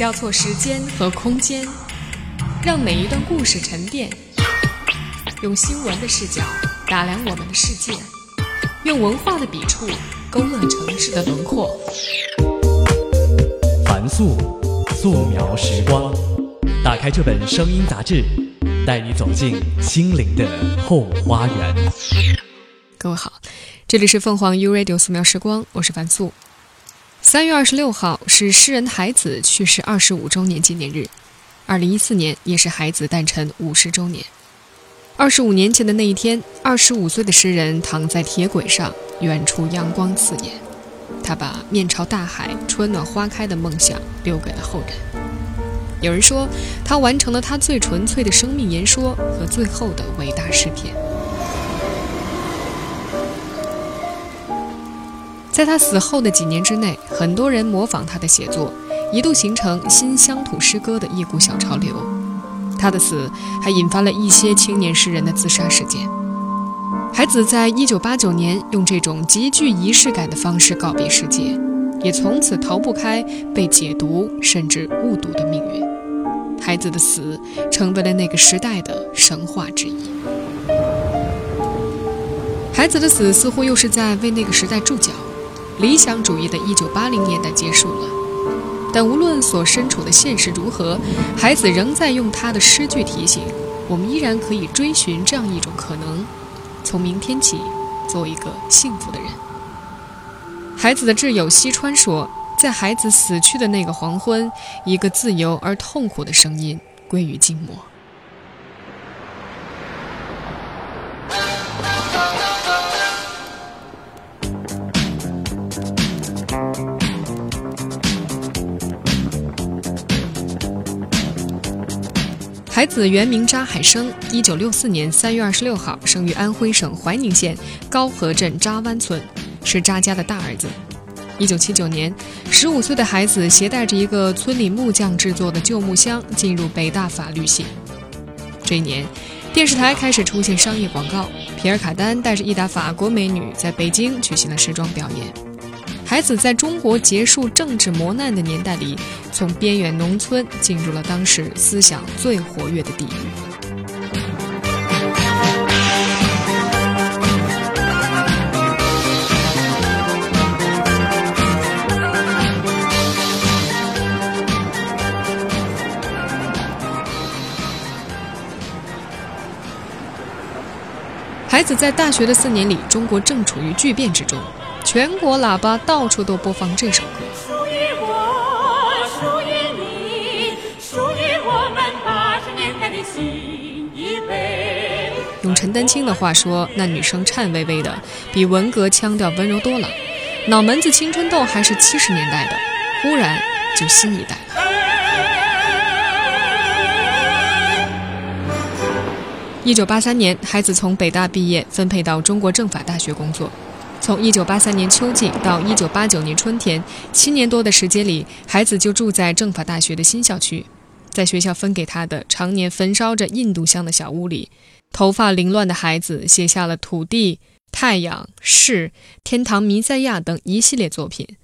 交错时间和空间，让每一段故事沉淀。用新闻的视角打量我们的世界，用文化的笔触勾勒城市的轮廓。凡素，素描时光。打开这本声音杂志，带你走进心灵的后花园。各位好，这里是凤凰 U Radio 素描时光，我是凡素。三月二十六号是诗人海子去世二十五周年纪念日，二零一四年也是海子诞辰五十周年。二十五年前的那一天，二十五岁的诗人躺在铁轨上，远处阳光刺眼。他把面朝大海、春暖花开的梦想留给了后人。有人说，他完成了他最纯粹的生命言说和最后的伟大诗篇。在他死后的几年之内，很多人模仿他的写作，一度形成新乡土诗歌的一股小潮流。他的死还引发了一些青年诗人的自杀事件。海子在一九八九年用这种极具仪式感的方式告别世界，也从此逃不开被解读甚至误读的命运。孩子的死成为了那个时代的神话之一。孩子的死似乎又是在为那个时代注脚。理想主义的一九八零年代结束了，但无论所身处的现实如何，孩子仍在用他的诗句提醒我们：依然可以追寻这样一种可能，从明天起，做一个幸福的人。孩子的挚友西川说：“在孩子死去的那个黄昏，一个自由而痛苦的声音归于静默。”孩子原名查海生，一九六四年三月二十六号生于安徽省怀宁县高河镇扎湾村，是扎家的大儿子。一九七九年，十五岁的孩子携带着一个村里木匠制作的旧木箱进入北大法律系。这一年，电视台开始出现商业广告，皮尔卡丹带着一打法国美女在北京举行了时装表演。孩子在中国结束政治磨难的年代里，从边远农村进入了当时思想最活跃的地域。孩子在大学的四年里，中国正处于巨变之中。全国喇叭到处都播放这首歌。属于我，属于你，属于我们八十年代的新一辈。用陈丹青的话说，那女生颤巍巍的，比文革腔调温柔多了。脑门子青春痘还是七十年代的，忽然就新一代了。一九八三年，孩子从北大毕业，分配到中国政法大学工作。从一九八三年秋季到一九八九年春天，七年多的时间里，孩子就住在政法大学的新校区，在学校分给他的常年焚烧着印度香的小屋里，头发凌乱的孩子写下了《土地》《太阳》《是》《天堂弥赛亚》等一系列作品。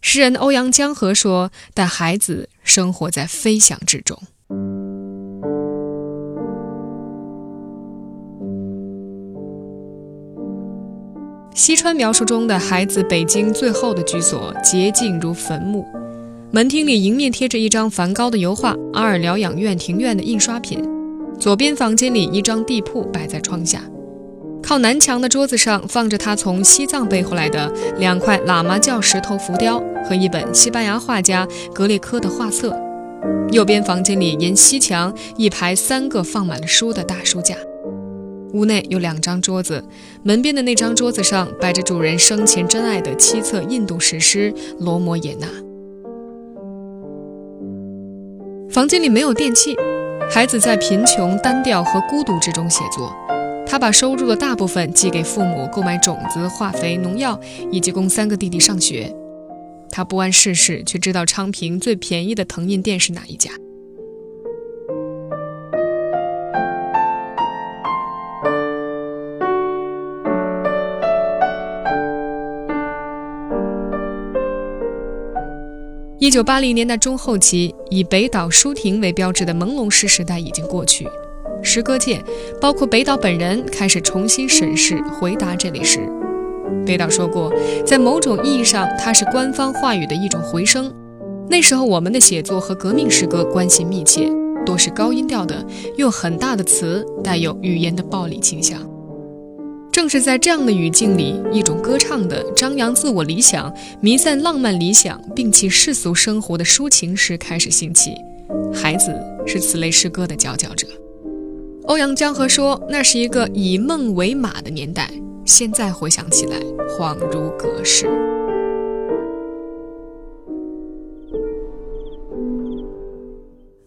诗人欧阳江河说：“但孩子生活在飞翔之中。”西川描述中的孩子，北京最后的居所洁净如坟墓，门厅里迎面贴着一张梵高的油画，阿尔疗养院庭院的印刷品。左边房间里一张地铺摆在窗下，靠南墙的桌子上放着他从西藏背回来的两块喇嘛教石头浮雕和一本西班牙画家格列科的画册。右边房间里沿西墙一排三个放满了书的大书架。屋内有两张桌子，门边的那张桌子上摆着主人生前珍爱的七册印度史诗《罗摩衍那》。房间里没有电器，孩子在贫穷、单调和孤独之中写作。他把收入的大部分寄给父母购买种子、化肥、农药，以及供三个弟弟上学。他不谙世事，却知道昌平最便宜的藤印店是哪一家。一九八零年代中后期，以北岛舒婷为标志的朦胧诗时代已经过去，诗歌界，包括北岛本人，开始重新审视、回答这类诗。北岛说过，在某种意义上，它是官方话语的一种回声。那时候，我们的写作和革命诗歌关系密切，多是高音调的，用很大的词，带有语言的暴力倾向。正是在这样的语境里，一种歌唱的、张扬自我理想、弥散浪漫理想、摒弃世俗生活的抒情诗开始兴起。孩子是此类诗歌的佼佼者。欧阳江河说：“那是一个以梦为马的年代，现在回想起来，恍如隔世。”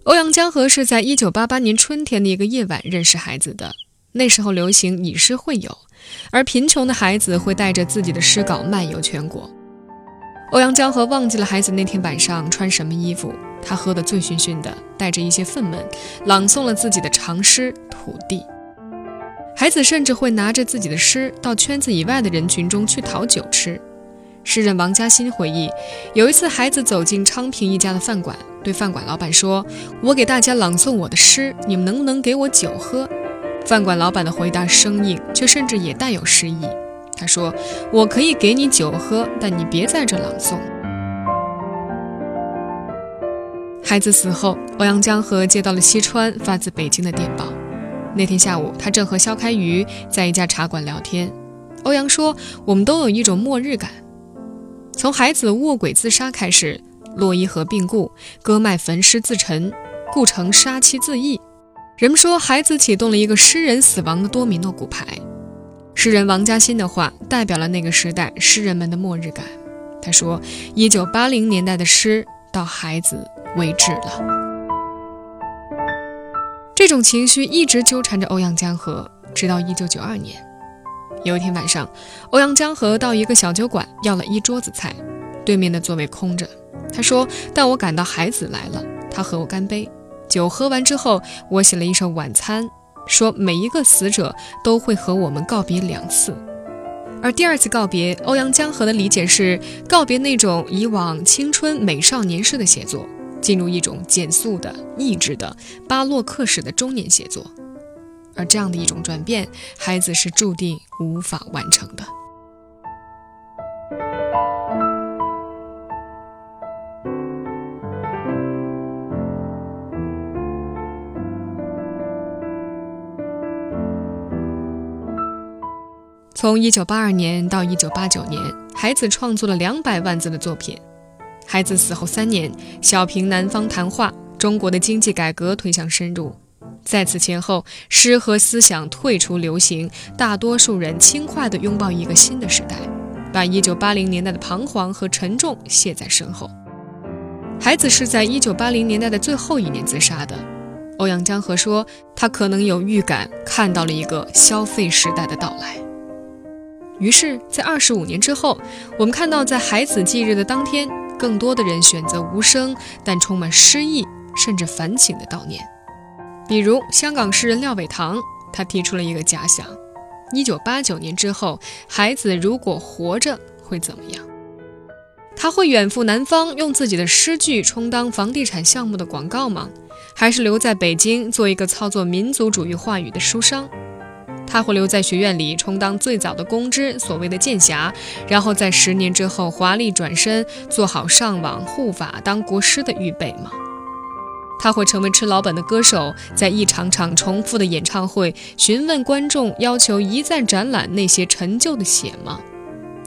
欧阳江河是在一九八八年春天的一个夜晚认识孩子的。那时候流行以诗会友，而贫穷的孩子会带着自己的诗稿漫游全国。欧阳江河忘记了孩子那天晚上穿什么衣服，他喝得醉醺醺的，带着一些愤懑，朗诵了自己的长诗《土地》。孩子甚至会拿着自己的诗到圈子以外的人群中去讨酒吃。诗人王嘉欣回忆，有一次孩子走进昌平一家的饭馆，对饭馆老板说：“我给大家朗诵我的诗，你们能不能给我酒喝？”饭馆老板的回答生硬，却甚至也带有诗意。他说：“我可以给你酒喝，但你别在这朗诵。”孩子死后，欧阳江河接到了西川发自北京的电报。那天下午，他正和肖开瑜在一家茶馆聊天。欧阳说：“我们都有一种末日感，从孩子卧轨自杀开始，洛伊河病故，割脉焚尸自沉，故城杀妻自缢。”人们说，孩子启动了一个诗人死亡的多米诺骨牌。诗人王嘉欣的话代表了那个时代诗人们的末日感。他说：“一九八零年代的诗到孩子为止了。”这种情绪一直纠缠着欧阳江河，直到一九九二年。有一天晚上，欧阳江河到一个小酒馆要了一桌子菜，对面的座位空着。他说：“但我感到孩子来了，他和我干杯。”酒喝完之后，我写了一首晚餐，说每一个死者都会和我们告别两次，而第二次告别，欧阳江河的理解是告别那种以往青春美少年式的写作，进入一种减速的、抑制的、巴洛克式的中年写作，而这样的一种转变，孩子是注定无法完成的。从一九八二年到一九八九年，孩子创作了两百万字的作品。孩子死后三年，小平南方谈话，中国的经济改革推向深入。在此前后，诗和思想退出流行，大多数人轻快地拥抱一个新的时代，把一九八零年代的彷徨和沉重卸在身后。孩子是在一九八零年代的最后一年自杀的。欧阳江河说，他可能有预感，看到了一个消费时代的到来。于是，在二十五年之后，我们看到，在孩子忌日的当天，更多的人选择无声但充满诗意甚至反省的悼念。比如，香港诗人廖伟棠，他提出了一个假想：一九八九年之后，孩子如果活着会怎么样？他会远赴南方，用自己的诗句充当房地产项目的广告吗？还是留在北京做一个操作民族主义话语的书商？他会留在学院里充当最早的公知，所谓的剑侠，然后在十年之后华丽转身，做好上网护法、当国师的预备吗？他会成为吃老本的歌手，在一场场重复的演唱会询问观众，要求一再展览那些陈旧的血吗？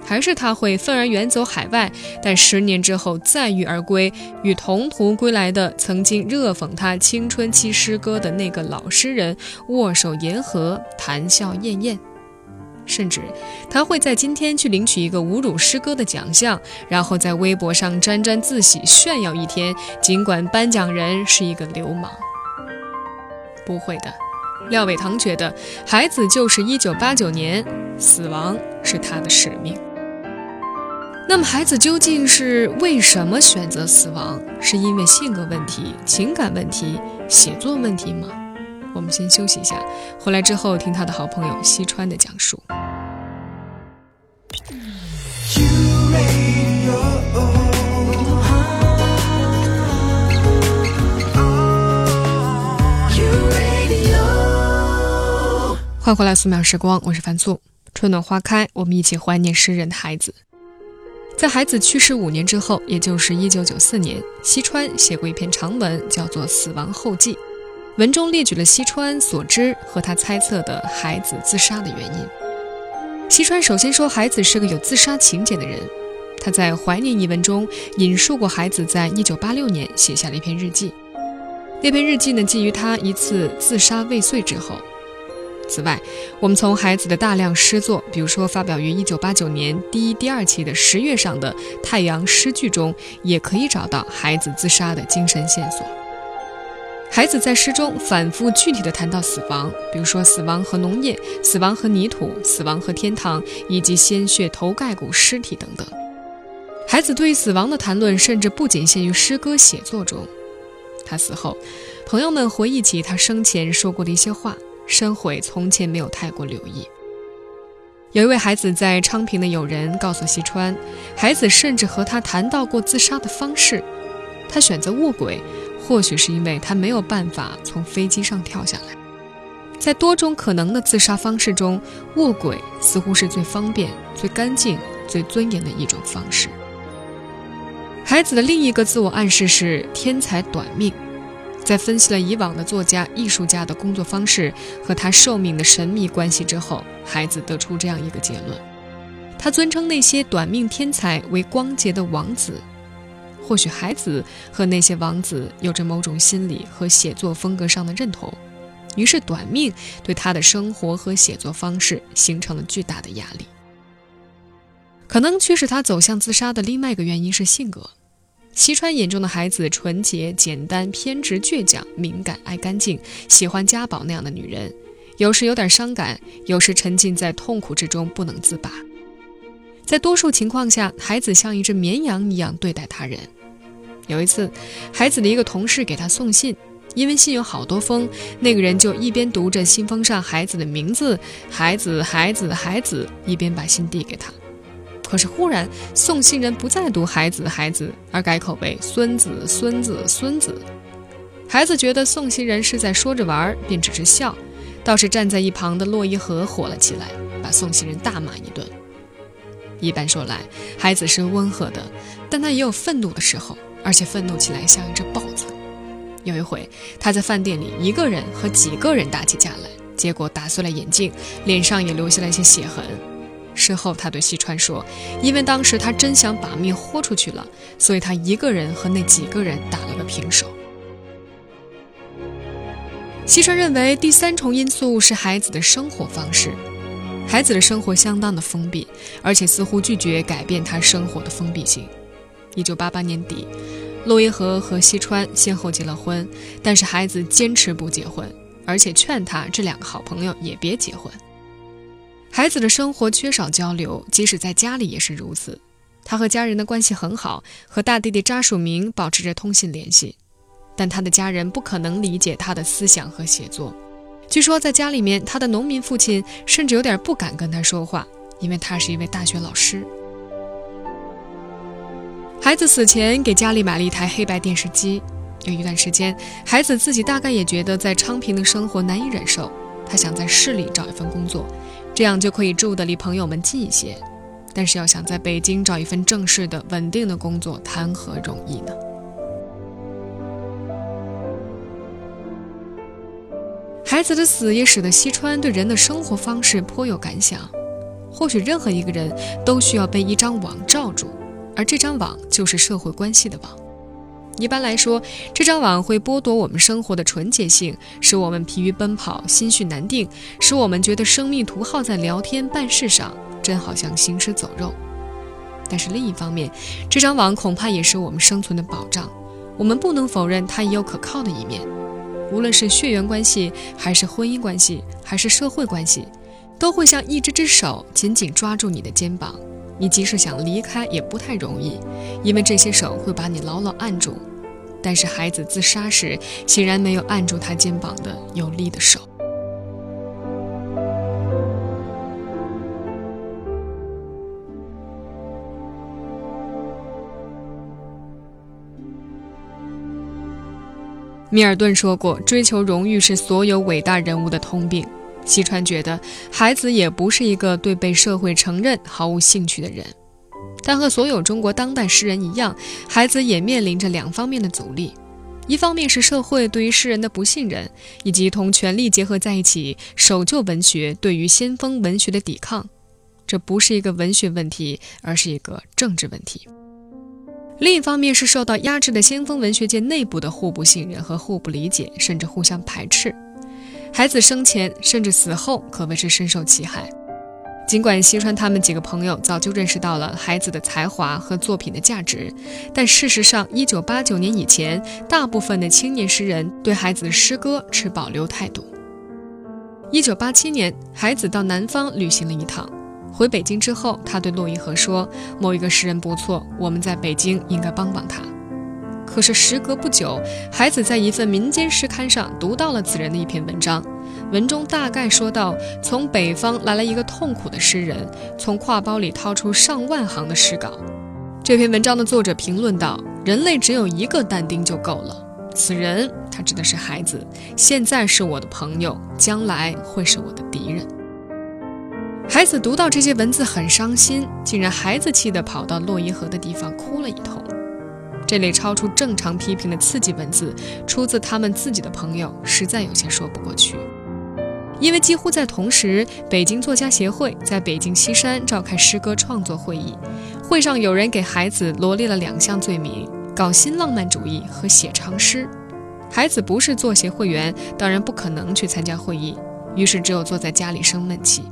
还是他会愤而远走海外，但十年之后再遇而归，与同途归来的曾经热讽他青春期诗歌的那个老诗人握手言和，谈笑晏晏。甚至他会在今天去领取一个侮辱诗歌的奖项，然后在微博上沾沾自喜炫耀一天，尽管颁奖人是一个流氓。不会的，廖伟棠觉得孩子就是一九八九年，死亡是他的使命。那么，孩子究竟是为什么选择死亡？是因为性格问题、情感问题、写作问题吗？我们先休息一下，回来之后听他的好朋友西川的讲述。换回来素描时光，我是樊素。春暖花开，我们一起怀念诗人的孩子。在孩子去世五年之后，也就是一九九四年，西川写过一篇长文，叫做《死亡后记》。文中列举了西川所知和他猜测的孩子自杀的原因。西川首先说，孩子是个有自杀情节的人。他在怀念一文中引述过孩子在一九八六年写下了一篇日记。那篇日记呢，基于他一次自杀未遂之后。此外，我们从孩子的大量诗作，比如说发表于1989年第一、第二期的《十月》上的《太阳诗句》中，也可以找到孩子自杀的精神线索。孩子在诗中反复具体地谈到死亡，比如说死亡和农业、死亡和泥土、死亡和天堂，以及鲜血头盖骨尸体等等。孩子对于死亡的谈论，甚至不仅限于诗歌写作中。他死后，朋友们回忆起他生前说过的一些话。深悔从前没有太过留意。有一位孩子在昌平的友人告诉西川，孩子甚至和他谈到过自杀的方式。他选择卧轨，或许是因为他没有办法从飞机上跳下来。在多种可能的自杀方式中，卧轨似乎是最方便、最干净、最尊严的一种方式。孩子的另一个自我暗示是天才短命。在分析了以往的作家、艺术家的工作方式和他寿命的神秘关系之后，孩子得出这样一个结论：他尊称那些短命天才为光洁的王子。或许孩子和那些王子有着某种心理和写作风格上的认同，于是短命对他的生活和写作方式形成了巨大的压力。可能驱使他走向自杀的另外一个原因是性格。西川眼中的孩子纯洁、简单、偏执、倔强、敏感、爱干净、喜欢家宝那样的女人，有时有点伤感，有时沉浸在痛苦之中不能自拔。在多数情况下，孩子像一只绵羊一样对待他人。有一次，孩子的一个同事给他送信，因为信有好多封，那个人就一边读着信封上孩子的名字“孩子，孩子，孩子”，一边把信递给他。可是忽然，送信人不再读“孩子”“孩子”，而改口为“孙子”“孙子”“孙子”。孩子觉得送信人是在说着玩，便只是笑。倒是站在一旁的洛伊河火了起来，把送信人大骂一顿。一般说来，孩子是温和的，但他也有愤怒的时候，而且愤怒起来像一只豹子。有一回，他在饭店里一个人和几个人打起架来，结果打碎了眼镜，脸上也留下了一些血痕。事后，他对西川说：“因为当时他真想把命豁出去了，所以他一个人和那几个人打了个平手。”西川认为，第三重因素是孩子的生活方式。孩子的生活相当的封闭，而且似乎拒绝改变他生活的封闭性。一九八八年底，洛伊河和西川先后结了婚，但是孩子坚持不结婚，而且劝他这两个好朋友也别结婚。孩子的生活缺少交流，即使在家里也是如此。他和家人的关系很好，和大弟弟扎署明保持着通信联系，但他的家人不可能理解他的思想和写作。据说在家里面，他的农民父亲甚至有点不敢跟他说话，因为他是一位大学老师。孩子死前给家里买了一台黑白电视机。有一段时间，孩子自己大概也觉得在昌平的生活难以忍受，他想在市里找一份工作。这样就可以住的离朋友们近一些，但是要想在北京找一份正式的、稳定的工作，谈何容易呢？孩子的死也使得西川对人的生活方式颇有感想。或许任何一个人都需要被一张网罩住，而这张网就是社会关系的网。一般来说，这张网会剥夺我们生活的纯洁性，使我们疲于奔跑，心绪难定，使我们觉得生命图耗在聊天办事上，真好像行尸走肉。但是另一方面，这张网恐怕也是我们生存的保障。我们不能否认它也有可靠的一面。无论是血缘关系，还是婚姻关系，还是社会关系，都会像一只只手紧紧抓住你的肩膀。你即使想离开也不太容易，因为这些手会把你牢牢按住。但是孩子自杀时，显然没有按住他肩膀的有力的手。米尔顿说过：“追求荣誉是所有伟大人物的通病。”西川觉得孩子也不是一个对被社会承认毫无兴趣的人，但和所有中国当代诗人一样，孩子也面临着两方面的阻力：一方面是社会对于诗人的不信任，以及同权力结合在一起守旧文学对于先锋文学的抵抗。这不是一个文学问题，而是一个政治问题。另一方面是受到压制的先锋文学界内部的互不信任和互不理解，甚至互相排斥。孩子生前甚至死后可谓是深受其害。尽管西川他们几个朋友早就认识到了孩子的才华和作品的价值，但事实上，1989年以前，大部分的青年诗人对孩子的诗歌持保留态度。1987年，孩子到南方旅行了一趟，回北京之后，他对骆一河说：“某一个诗人不错，我们在北京应该帮帮他。”可是时隔不久，孩子在一份民间诗刊上读到了此人的一篇文章，文中大概说到：从北方来了一个痛苦的诗人，从挎包里掏出上万行的诗稿。这篇文章的作者评论道：“人类只有一个但丁就够了。此人，他指的是孩子，现在是我的朋友，将来会是我的敌人。”孩子读到这些文字很伤心，竟然孩子气的跑到洛伊河的地方哭了一通。这类超出正常批评的刺激文字，出自他们自己的朋友，实在有些说不过去。因为几乎在同时，北京作家协会在北京西山召开诗歌创作会议，会上有人给孩子罗列了两项罪名：搞新浪漫主义和写长诗。孩子不是作协会员，当然不可能去参加会议，于是只有坐在家里生闷气。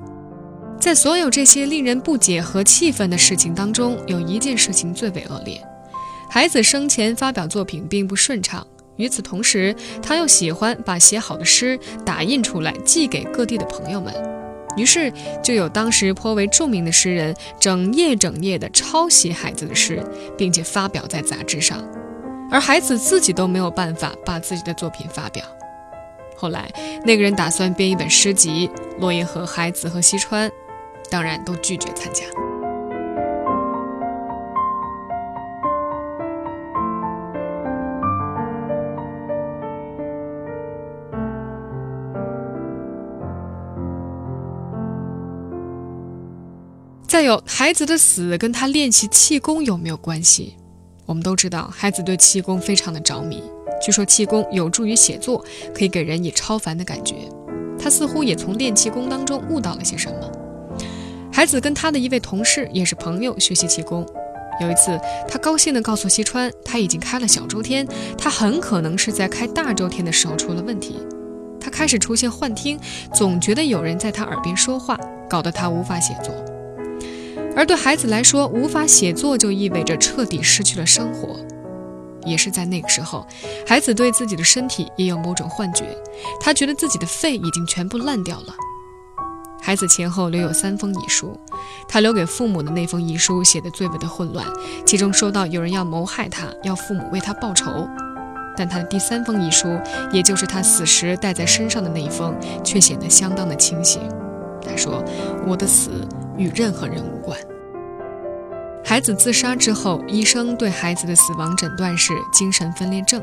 在所有这些令人不解和气愤的事情当中，有一件事情最为恶劣。孩子生前发表作品并不顺畅，与此同时，他又喜欢把写好的诗打印出来寄给各地的朋友们，于是就有当时颇为著名的诗人整夜整夜地抄袭孩子的诗，并且发表在杂志上，而孩子自己都没有办法把自己的作品发表。后来，那个人打算编一本诗集，落叶和孩子和西川，当然都拒绝参加。再有，孩子的死跟他练习气功有没有关系？我们都知道，孩子对气功非常的着迷。据说气功有助于写作，可以给人以超凡的感觉。他似乎也从练气功当中悟到了些什么。孩子跟他的一位同事也是朋友学习气功。有一次，他高兴地告诉西川，他已经开了小周天，他很可能是在开大周天的时候出了问题。他开始出现幻听，总觉得有人在他耳边说话，搞得他无法写作。而对孩子来说，无法写作就意味着彻底失去了生活。也是在那个时候，孩子对自己的身体也有某种幻觉，他觉得自己的肺已经全部烂掉了。孩子前后留有三封遗书，他留给父母的那封遗书写得最为的混乱，其中说到有人要谋害他，要父母为他报仇。但他的第三封遗书，也就是他死时带在身上的那一封，却显得相当的清醒。他说：“我的死。”与任何人无关。孩子自杀之后，医生对孩子的死亡诊断是精神分裂症。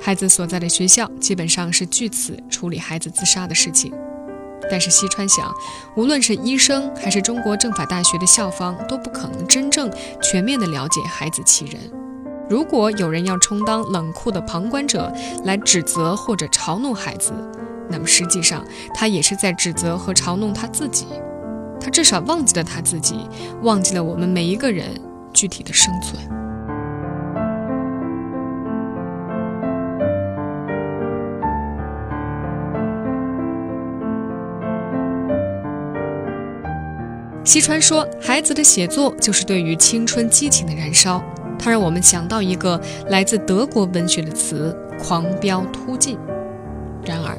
孩子所在的学校基本上是据此处理孩子自杀的事情。但是西川想，无论是医生还是中国政法大学的校方，都不可能真正全面的了解孩子其人。如果有人要充当冷酷的旁观者来指责或者嘲弄孩子，那么实际上他也是在指责和嘲弄他自己。他至少忘记了他自己，忘记了我们每一个人具体的生存。西川说：“孩子的写作就是对于青春激情的燃烧，它让我们想到一个来自德国文学的词——狂飙突进。然而。”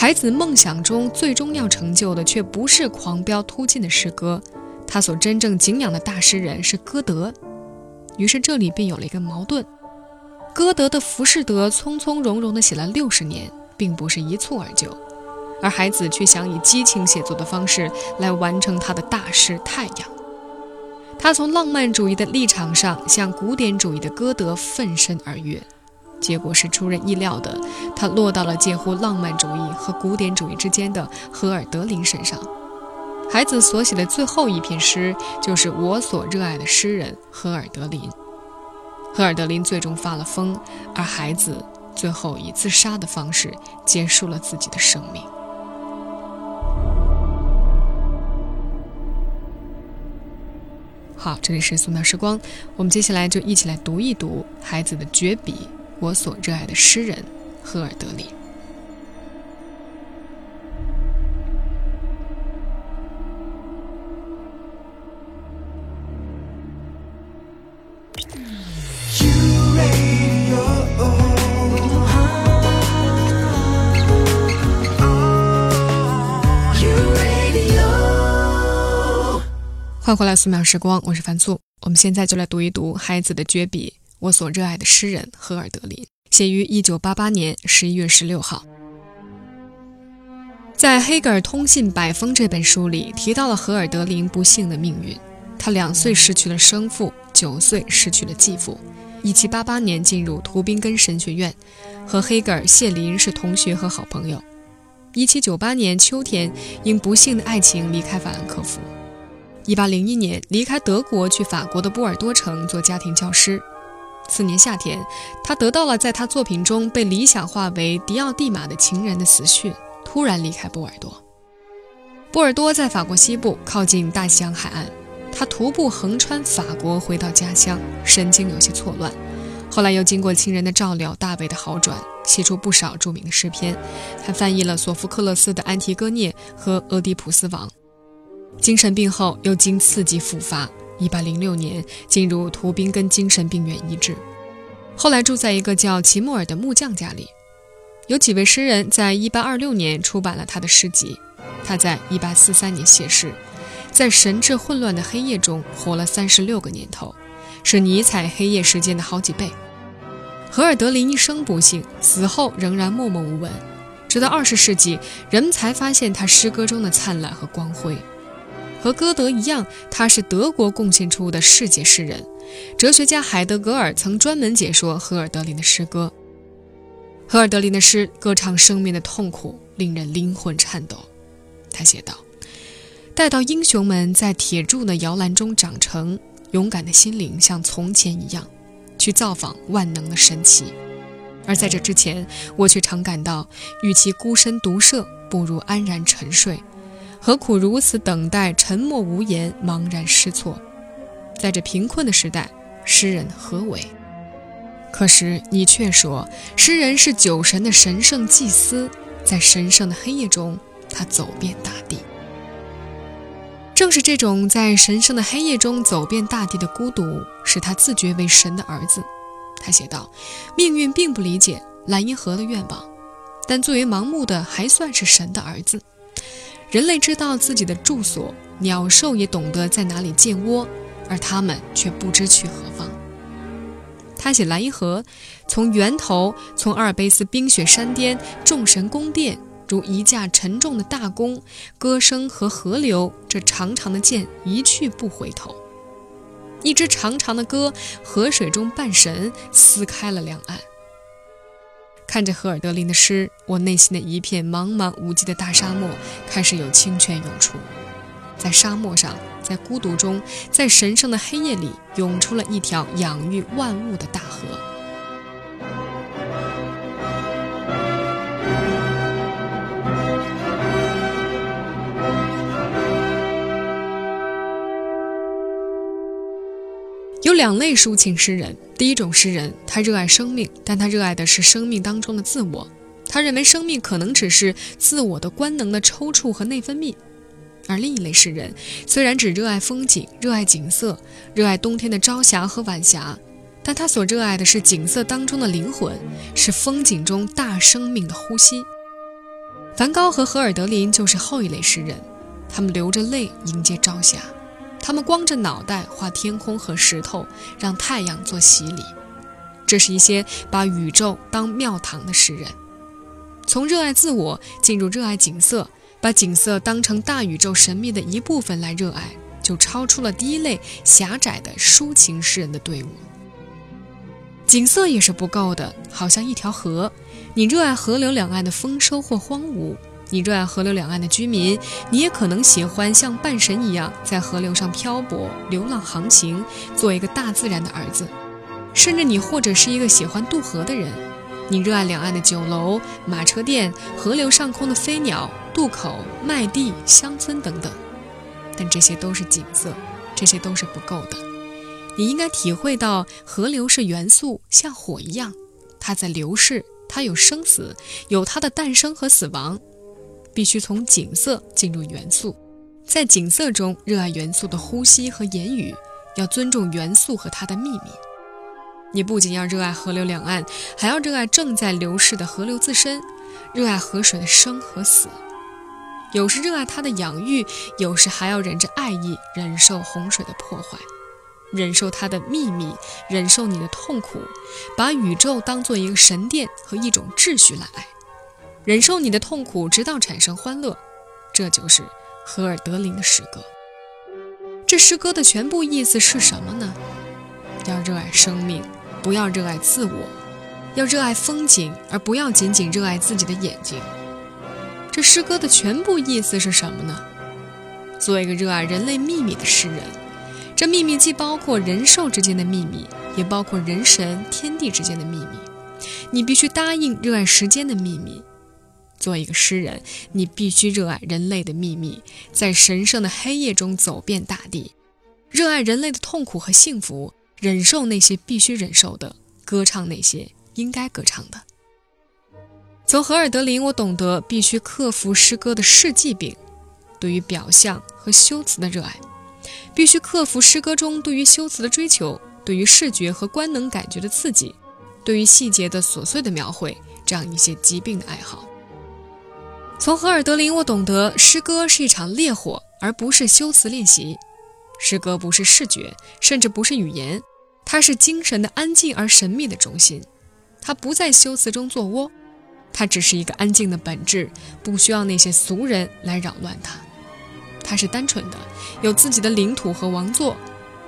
孩子梦想中最终要成就的，却不是狂飙突进的诗歌，他所真正敬仰的大诗人是歌德。于是这里便有了一个矛盾：歌德的《浮士德》匆匆容容地写了六十年，并不是一蹴而就，而孩子却想以激情写作的方式来完成他的大诗《太阳》。他从浪漫主义的立场上向古典主义的歌德奋身而跃。结果是出人意料的，他落到了介乎浪漫主义和古典主义之间的荷尔德林身上。孩子所写的最后一篇诗，就是我所热爱的诗人荷尔德林。荷尔德林最终发了疯，而孩子最后以自杀的方式结束了自己的生命。好，这里是素描时光，我们接下来就一起来读一读孩子的绝笔，我所热爱的诗人赫尔德林。欢迎回来，素描时光，我是樊素。我们现在就来读一读孩子的绝笔，我所热爱的诗人荷尔德林，写于一九八八年十一月十六号。在《黑格尔通信百封》这本书里，提到了荷尔德林不幸的命运。他两岁失去了生父，九岁失去了继父。一七八八年进入图宾根神学院，和黑格尔、谢林是同学和好朋友。一七九八年秋天，因不幸的爱情离开法兰克福。一八零一年离开德国去法国的波尔多城做家庭教师。次年夏天，他得到了在他作品中被理想化为迪奥蒂玛的情人的死讯，突然离开波尔多。波尔多在法国西部，靠近大西洋海岸。他徒步横穿法国回到家乡，神经有些错乱。后来又经过亲人的照料，大为的好转，写出不少著名的诗篇。他翻译了索福克勒斯的《安提戈涅》和《俄狄浦斯王》。精神病后又经刺激复发，1806年进入图宾根精神病院医治，后来住在一个叫齐莫尔的木匠家里。有几位诗人在1826年出版了他的诗集。他在1843年谢世，在神志混乱的黑夜中活了36个年头，是尼采黑夜时间的好几倍。荷尔德林一生不幸，死后仍然默默无闻，直到20世纪，人们才发现他诗歌中的灿烂和光辉。和歌德一样，他是德国贡献出的世界诗人。哲学家海德格尔曾专门解说荷尔德林的诗歌。荷尔德林的诗歌唱生命的痛苦，令人灵魂颤抖。他写道：“待到英雄们在铁柱的摇篮中长成，勇敢的心灵像从前一样，去造访万能的神奇。而在这之前，我却常感到，与其孤身独舍，不如安然沉睡。”何苦如此等待？沉默无言，茫然失措。在这贫困的时代，诗人何为？可是你却说，诗人是酒神的神圣祭司，在神圣的黑夜中，他走遍大地。正是这种在神圣的黑夜中走遍大地的孤独，使他自觉为神的儿子。他写道：“命运并不理解蓝银河的愿望，但作为盲目的，还算是神的儿子。”人类知道自己的住所，鸟兽也懂得在哪里建窝，而他们却不知去何方。他写莱茵河，从源头，从阿尔卑斯冰雪山巅，众神宫殿，如一架沉重的大弓，歌声和河流，这长长的箭一去不回头。一支长长的歌，河水中半神，撕开了两岸。看着荷尔德林的诗，我内心的一片茫茫无际的大沙漠开始有清泉涌出，在沙漠上，在孤独中，在神圣的黑夜里，涌出了一条养育万物的大河。有两类抒情诗人。第一种诗人，他热爱生命，但他热爱的是生命当中的自我。他认为生命可能只是自我的官能的抽搐和内分泌。而另一类诗人，虽然只热爱风景，热爱景色，热爱冬天的朝霞和晚霞，但他所热爱的是景色当中的灵魂，是风景中大生命的呼吸。梵高和荷尔德林就是后一类诗人，他们流着泪迎接朝霞。他们光着脑袋画天空和石头，让太阳做洗礼。这是一些把宇宙当庙堂的诗人，从热爱自我进入热爱景色，把景色当成大宇宙神秘的一部分来热爱，就超出了第一类狭窄的抒情诗人的队伍。景色也是不够的，好像一条河。你热爱河流两岸的丰收或荒芜，你热爱河流两岸的居民，你也可能喜欢像半神一样在河流上漂泊、流浪航行，做一个大自然的儿子。甚至你或者是一个喜欢渡河的人，你热爱两岸的酒楼、马车店、河流上空的飞鸟、渡口、麦地、乡村等等。但这些都是景色，这些都是不够的。你应该体会到，河流是元素，像火一样，它在流逝，它有生死，有它的诞生和死亡。必须从景色进入元素，在景色中热爱元素的呼吸和言语，要尊重元素和它的秘密。你不仅要热爱河流两岸，还要热爱正在流逝的河流自身，热爱河水的生和死。有时热爱它的养育，有时还要忍着爱意，忍受洪水的破坏。忍受它的秘密，忍受你的痛苦，把宇宙当做一个神殿和一种秩序来爱，忍受你的痛苦，直到产生欢乐。这就是荷尔德林的诗歌。这诗歌的全部意思是什么呢？要热爱生命，不要热爱自我；要热爱风景，而不要仅仅热爱自己的眼睛。这诗歌的全部意思是什么呢？做一个热爱人类秘密的诗人。这秘密既包括人兽之间的秘密，也包括人神天地之间的秘密。你必须答应热爱时间的秘密。做一个诗人，你必须热爱人类的秘密，在神圣的黑夜中走遍大地，热爱人类的痛苦和幸福，忍受那些必须忍受的，歌唱那些应该歌唱的。从荷尔德林，我懂得必须克服诗歌的世纪病，对于表象和修辞的热爱。必须克服诗歌中对于修辞的追求，对于视觉和官能感觉的刺激，对于细节的琐碎的描绘，这样一些疾病的爱好。从荷尔德林，我懂得诗歌是一场烈火，而不是修辞练习。诗歌不是视觉，甚至不是语言，它是精神的安静而神秘的中心。它不在修辞中做窝，它只是一个安静的本质，不需要那些俗人来扰乱它。它是单纯的，有自己的领土和王座；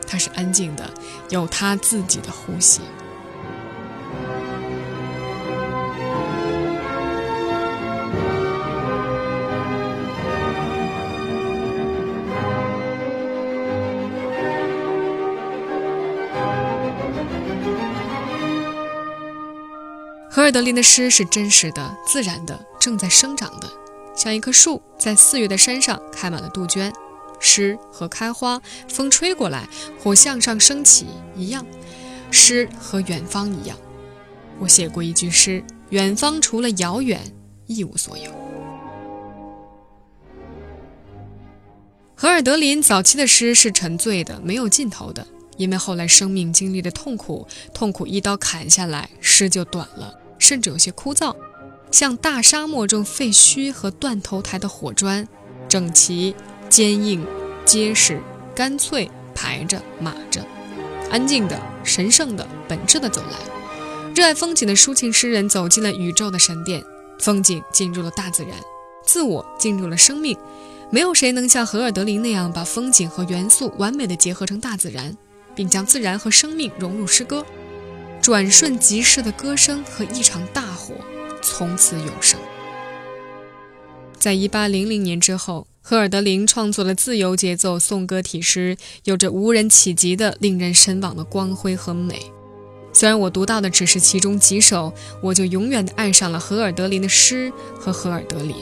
它是安静的，有它自己的呼吸。荷尔德林的诗是真实的、自然的、正在生长的。像一棵树在四月的山上开满了杜鹃，诗和开花，风吹过来火向上升起一样，诗和远方一样。我写过一句诗：远方除了遥远，一无所有。荷尔德林早期的诗是沉醉的，没有尽头的，因为后来生命经历的痛苦，痛苦一刀砍下来，诗就短了，甚至有些枯燥。像大沙漠中废墟和断头台的火砖，整齐、坚硬、结实、干脆排着码着，安静的、神圣的、本质的走来。热爱风景的抒情诗人走进了宇宙的神殿，风景进入了大自然，自我进入了生命。没有谁能像荷尔德林那样把风景和元素完美的结合成大自然，并将自然和生命融入诗歌，转瞬即逝的歌声和一场大火。从此永生。在一八零零年之后，荷尔德林创作了自由节奏颂歌体诗，有着无人企及的令人神往的光辉和美。虽然我读到的只是其中几首，我就永远的爱上了荷尔德林的诗和荷尔德林。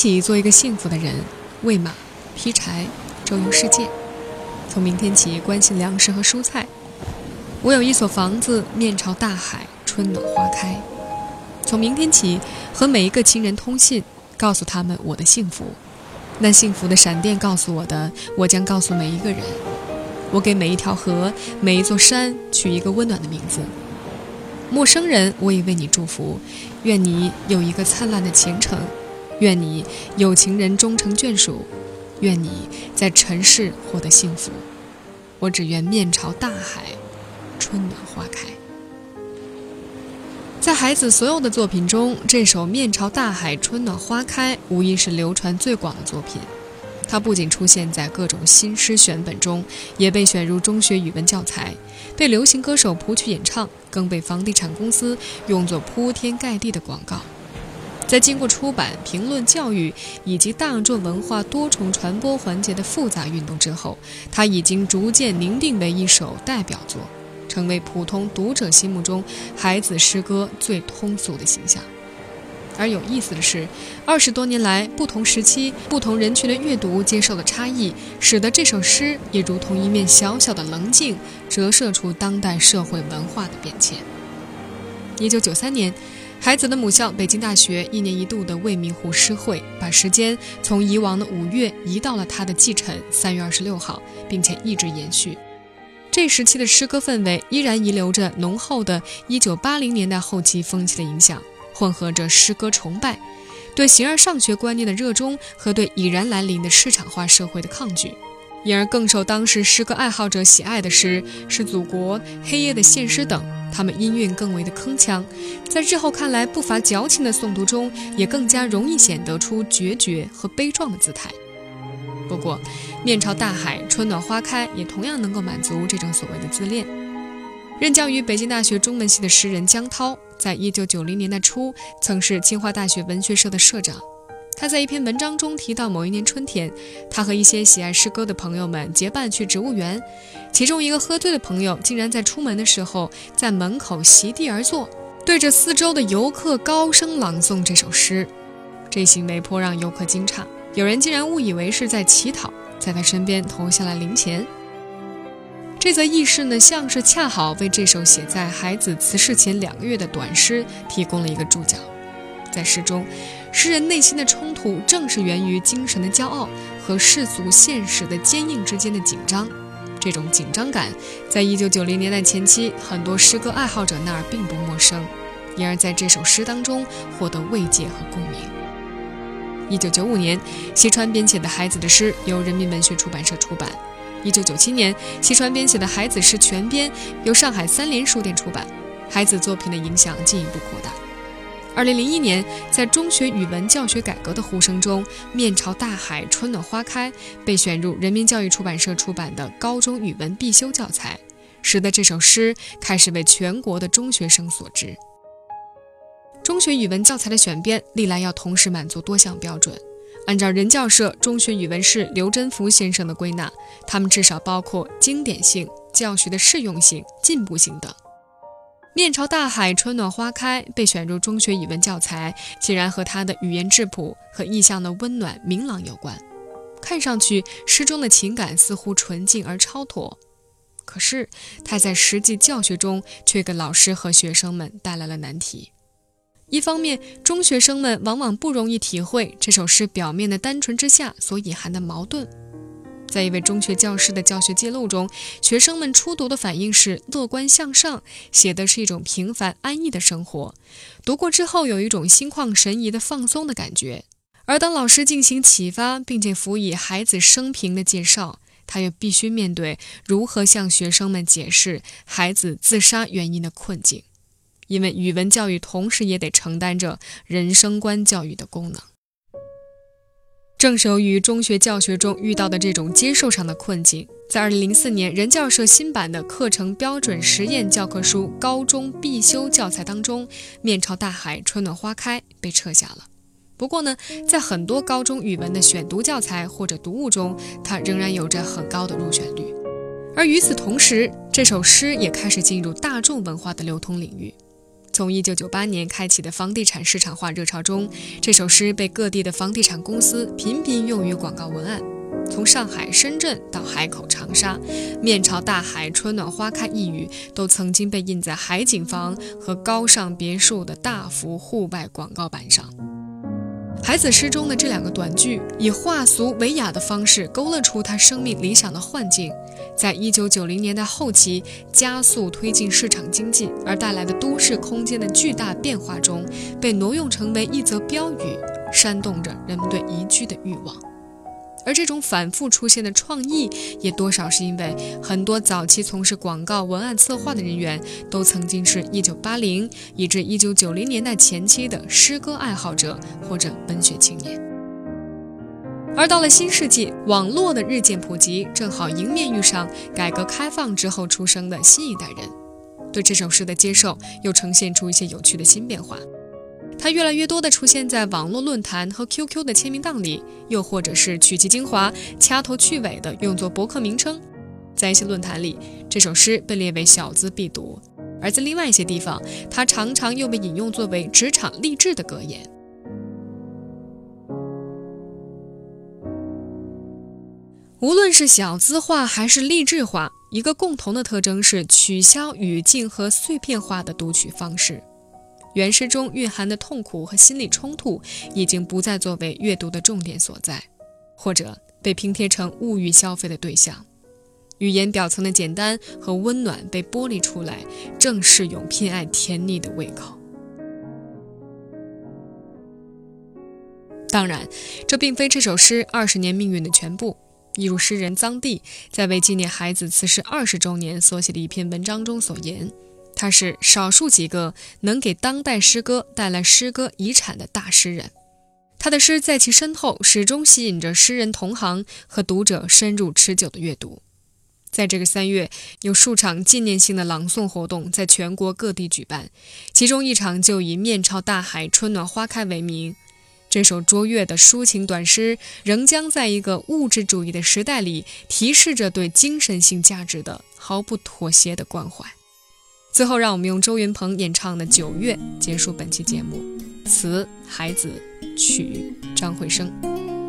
起，做一个幸福的人，喂马、劈柴、周游世界。从明天起，关心粮食和蔬菜。我有一所房子，面朝大海，春暖花开。从明天起，和每一个亲人通信，告诉他们我的幸福。那幸福的闪电告诉我的，我将告诉每一个人。我给每一条河、每一座山取一个温暖的名字。陌生人，我也为你祝福，愿你有一个灿烂的前程，愿你有情人终成眷属，愿你在尘世获得幸福。我只愿面朝大海。春暖花开，在孩子所有的作品中，这首《面朝大海，春暖花开》无疑是流传最广的作品。它不仅出现在各种新诗选本中，也被选入中学语文教材，被流行歌手谱曲演唱，更被房地产公司用作铺天盖地的广告。在经过出版、评论、教育以及大众文化多重传播环节的复杂运动之后，它已经逐渐凝定为一首代表作。成为普通读者心目中孩子诗歌最通俗的形象。而有意思的是，二十多年来，不同时期、不同人群的阅读接受的差异，使得这首诗也如同一面小小的棱镜，折射出当代社会文化的变迁。一九九三年，孩子的母校北京大学一年一度的未名湖诗会，把时间从以往的五月移到了他的继辰三月二十六号，并且一直延续。这时期的诗歌氛围依然遗留着浓厚的1980年代后期风气的影响，混合着诗歌崇拜、对形而上学观念的热衷和对已然来临的市场化社会的抗拒。因而更受当时诗歌爱好者喜爱的诗是《祖国》《黑夜的现诗》等，他们音韵更为的铿锵，在日后看来不乏矫情的诵读中，也更加容易显得出决绝和悲壮的姿态。不过，面朝大海，春暖花开，也同样能够满足这种所谓的自恋。任教于北京大学中文系的诗人江涛，在一九九零年代初曾是清华大学文学社的社长。他在一篇文章中提到，某一年春天，他和一些喜爱诗歌的朋友们结伴去植物园，其中一个喝醉的朋友竟然在出门的时候在门口席地而坐，对着四周的游客高声朗诵这首诗。这行为颇让游客惊诧。有人竟然误以为是在乞讨，在他身边投下了零钱。这则轶事呢，像是恰好为这首写在孩子辞世前两个月的短诗提供了一个注脚。在诗中，诗人内心的冲突正是源于精神的骄傲和世俗现实的坚硬之间的紧张。这种紧张感，在一九九零年代前期，很多诗歌爱好者那儿并不陌生，因而在这首诗当中获得慰藉和共鸣。一九九五年，西川编写的孩子的诗由人民文学出版社出版。一九九七年，西川编写的孩子诗全编由上海三联书店出版。孩子作品的影响进一步扩大。二零零一年，在中学语文教学改革的呼声中，《面朝大海，春暖花开》被选入人民教育出版社出版的高中语文必修教材，使得这首诗开始为全国的中学生所知。中学语文教材的选编历来要同时满足多项标准。按照人教社中学语文室刘贞福先生的归纳，他们至少包括经典性、教学的适用性、进步性等。面朝大海，春暖花开被选入中学语文教材，竟然和他的语言质朴和意象的温暖明朗有关。看上去诗中的情感似乎纯净而超脱，可是他在实际教学中却给老师和学生们带来了难题。一方面，中学生们往往不容易体会这首诗表面的单纯之下所隐含的矛盾。在一位中学教师的教学记录中，学生们初读的反应是乐观向上，写的是一种平凡安逸的生活。读过之后，有一种心旷神怡的放松的感觉。而当老师进行启发，并且辅以孩子生平的介绍，他又必须面对如何向学生们解释孩子自杀原因的困境。因为语文教育同时也得承担着人生观教育的功能。正是由于中学教学中遇到的这种接受上的困境，在2004年人教社新版的课程标准实验教科书高中必修教材当中，“面朝大海，春暖花开”被撤下了。不过呢，在很多高中语文的选读教材或者读物中，它仍然有着很高的入选率。而与此同时，这首诗也开始进入大众文化的流通领域。从1998年开启的房地产市场化热潮中，这首诗被各地的房地产公司频频用于广告文案。从上海、深圳到海口、长沙，“面朝大海，春暖花开”一语都曾经被印在海景房和高尚别墅的大幅户外广告板上。孩子诗中的这两个短句，以化俗为雅的方式勾勒出他生命理想的幻境，在一九九零年代后期加速推进市场经济而带来的都市空间的巨大变化中，被挪用成为一则标语，煽动着人们对宜居的欲望。而这种反复出现的创意，也多少是因为很多早期从事广告文案策划的人员，都曾经是一九八零以至一九九零年代前期的诗歌爱好者或者文学青年。而到了新世纪，网络的日渐普及，正好迎面遇上改革开放之后出生的新一代人，对这首诗的接受又呈现出一些有趣的新变化。它越来越多的出现在网络论坛和 QQ 的签名档里，又或者是取其精华、掐头去尾的用作博客名称。在一些论坛里，这首诗被列为小资必读；而在另外一些地方，它常常又被引用作为职场励志的格言。无论是小资化还是励志化，一个共同的特征是取消语境和碎片化的读取方式。原诗中蕴含的痛苦和心理冲突，已经不再作为阅读的重点所在，或者被拼贴成物欲消费的对象。语言表层的简单和温暖被剥离出来，正适用偏爱甜腻的胃口。当然，这并非这首诗二十年命运的全部。一如诗人臧地在为纪念孩子辞世二十周年所写的一篇文章中所言。他是少数几个能给当代诗歌带来诗歌遗产的大诗人，他的诗在其身后始终吸引着诗人同行和读者深入持久的阅读。在这个三月，有数场纪念性的朗诵活动在全国各地举办，其中一场就以“面朝大海，春暖花开”为名。这首卓越的抒情短诗，仍将在一个物质主义的时代里，提示着对精神性价值的毫不妥协的关怀。最后，让我们用周云鹏演唱的《九月》结束本期节目。词：孩子，曲：张惠生。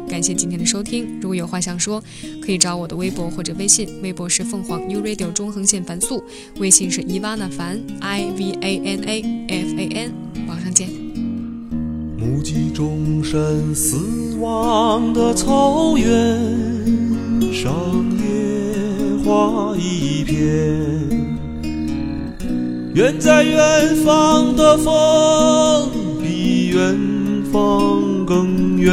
感谢今天的收听。如果有话想说，可以找我的微博或者微信。微博是凤凰 U Radio 中横线凡素，微信是伊娃娜凡 I V A N A F A N。网上见。目击众生死亡的草原上，野花一片。远在远方的风，比远方更远。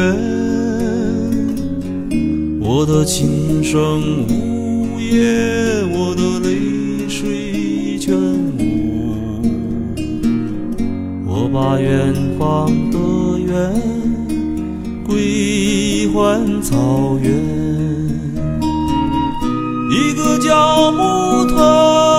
我的琴声呜咽，我的泪水全无。我把远方的远归还草原，一个叫木头。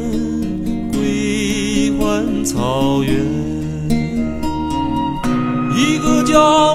一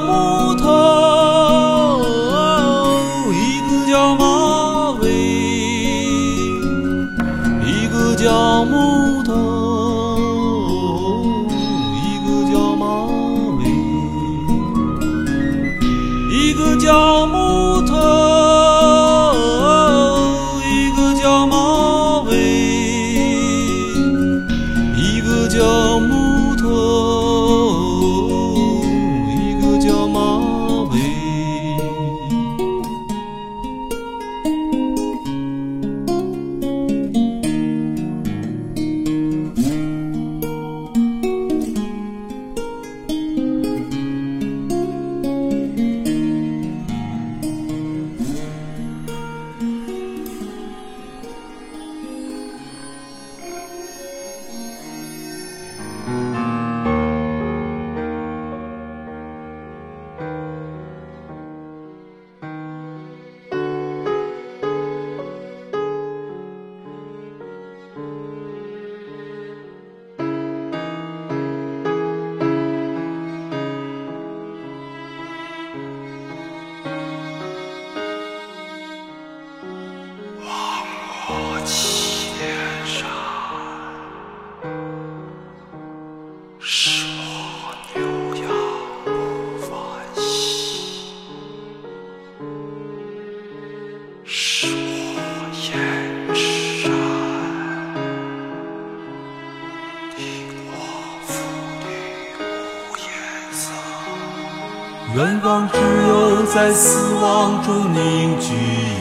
在死亡中凝聚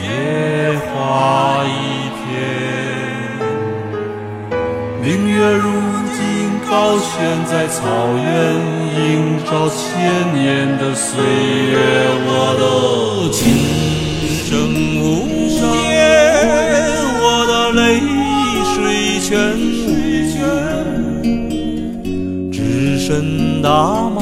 野花一片。明月如今高悬在草原，映照千年的岁月。我的琴声无言，我的泪水全无，只身大漠